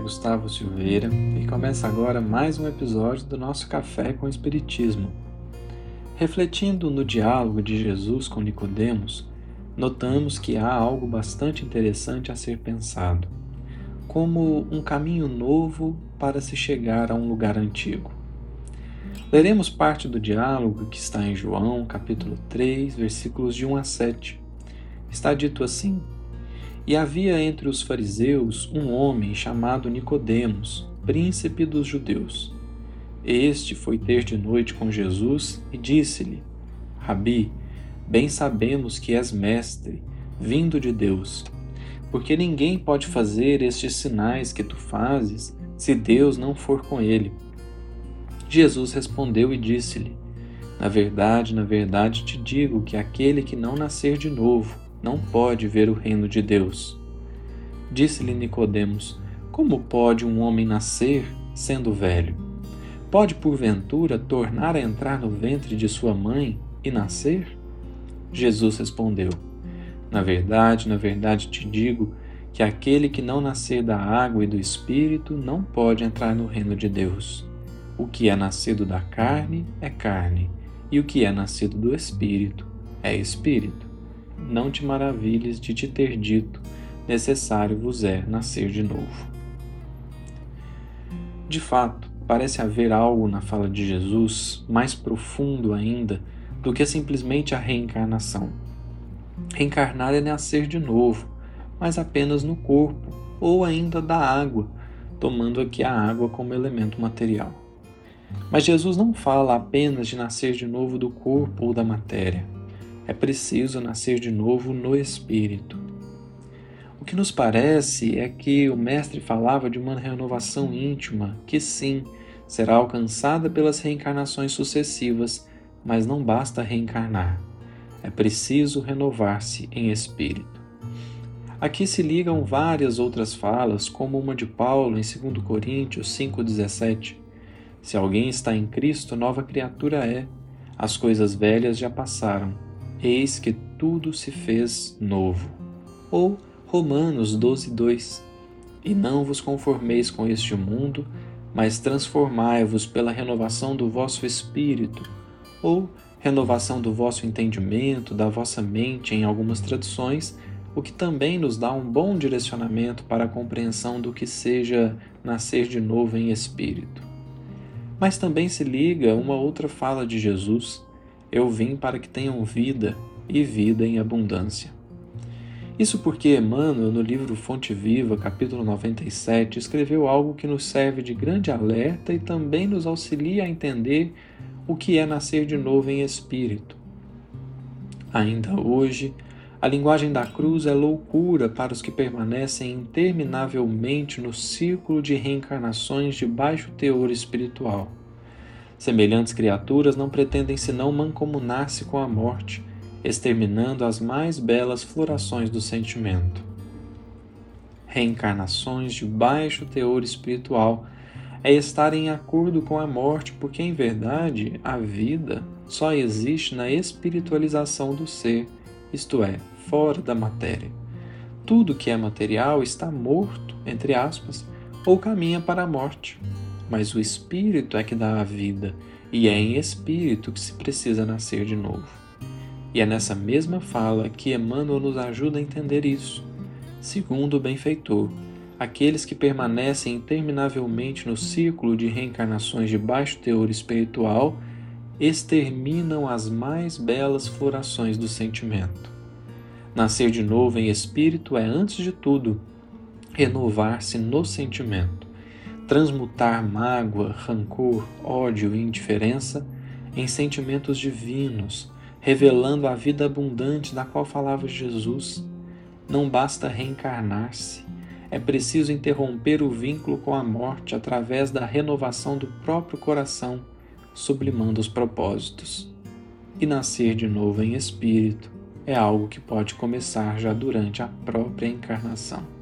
Gustavo Silveira e começa agora mais um episódio do nosso Café com Espiritismo. Refletindo no diálogo de Jesus com Nicodemos, notamos que há algo bastante interessante a ser pensado, como um caminho novo para se chegar a um lugar antigo. Leremos parte do diálogo que está em João, capítulo 3, versículos de 1 a 7. Está dito assim: e havia entre os fariseus um homem chamado Nicodemos, príncipe dos judeus. Este foi ter de noite com Jesus e disse-lhe: Rabi, bem sabemos que és mestre, vindo de Deus, porque ninguém pode fazer estes sinais que tu fazes se Deus não for com ele. Jesus respondeu e disse-lhe: Na verdade, na verdade te digo que aquele que não nascer de novo não pode ver o reino de Deus. Disse-lhe Nicodemos: Como pode um homem nascer sendo velho? Pode porventura tornar a entrar no ventre de sua mãe e nascer? Jesus respondeu: Na verdade, na verdade te digo que aquele que não nascer da água e do espírito não pode entrar no reino de Deus. O que é nascido da carne é carne, e o que é nascido do espírito é espírito não te maravilhes de te ter dito: necessário vos é nascer de novo. De fato, parece haver algo na fala de Jesus mais profundo ainda do que simplesmente a reencarnação. Reencarnar é nascer de novo, mas apenas no corpo ou ainda da água, tomando aqui a água como elemento material. Mas Jesus não fala apenas de nascer de novo do corpo ou da matéria é preciso nascer de novo no espírito. O que nos parece é que o Mestre falava de uma renovação íntima que, sim, será alcançada pelas reencarnações sucessivas, mas não basta reencarnar. É preciso renovar-se em espírito. Aqui se ligam várias outras falas, como uma de Paulo em 2 Coríntios 5,17. Se alguém está em Cristo, nova criatura é. As coisas velhas já passaram eis que tudo se fez novo. Ou Romanos 12, 2. E não vos conformeis com este mundo, mas transformai-vos pela renovação do vosso espírito, ou renovação do vosso entendimento, da vossa mente, em algumas traduções, o que também nos dá um bom direcionamento para a compreensão do que seja nascer de novo em espírito. Mas também se liga uma outra fala de Jesus, eu vim para que tenham vida e vida em abundância. Isso porque Emmanuel, no livro Fonte Viva, capítulo 97, escreveu algo que nos serve de grande alerta e também nos auxilia a entender o que é nascer de novo em espírito. Ainda hoje, a linguagem da cruz é loucura para os que permanecem interminavelmente no círculo de reencarnações de baixo teor espiritual Semelhantes criaturas não pretendem senão mancomunar-se com a morte, exterminando as mais belas florações do sentimento. Reencarnações de baixo teor espiritual é estar em acordo com a morte, porque em verdade a vida só existe na espiritualização do ser, isto é, fora da matéria. Tudo que é material está morto, entre aspas, ou caminha para a morte mas o Espírito é que dá a vida, e é em Espírito que se precisa nascer de novo. E é nessa mesma fala que Emmanuel nos ajuda a entender isso. Segundo o benfeitor, aqueles que permanecem interminavelmente no círculo de reencarnações de baixo teor espiritual exterminam as mais belas florações do sentimento. Nascer de novo em espírito é, antes de tudo, renovar-se no sentimento transmutar mágoa, rancor, ódio e indiferença em sentimentos divinos, revelando a vida abundante da qual falava Jesus. Não basta reencarnar-se, é preciso interromper o vínculo com a morte através da renovação do próprio coração, sublimando os propósitos. E nascer de novo em espírito é algo que pode começar já durante a própria encarnação.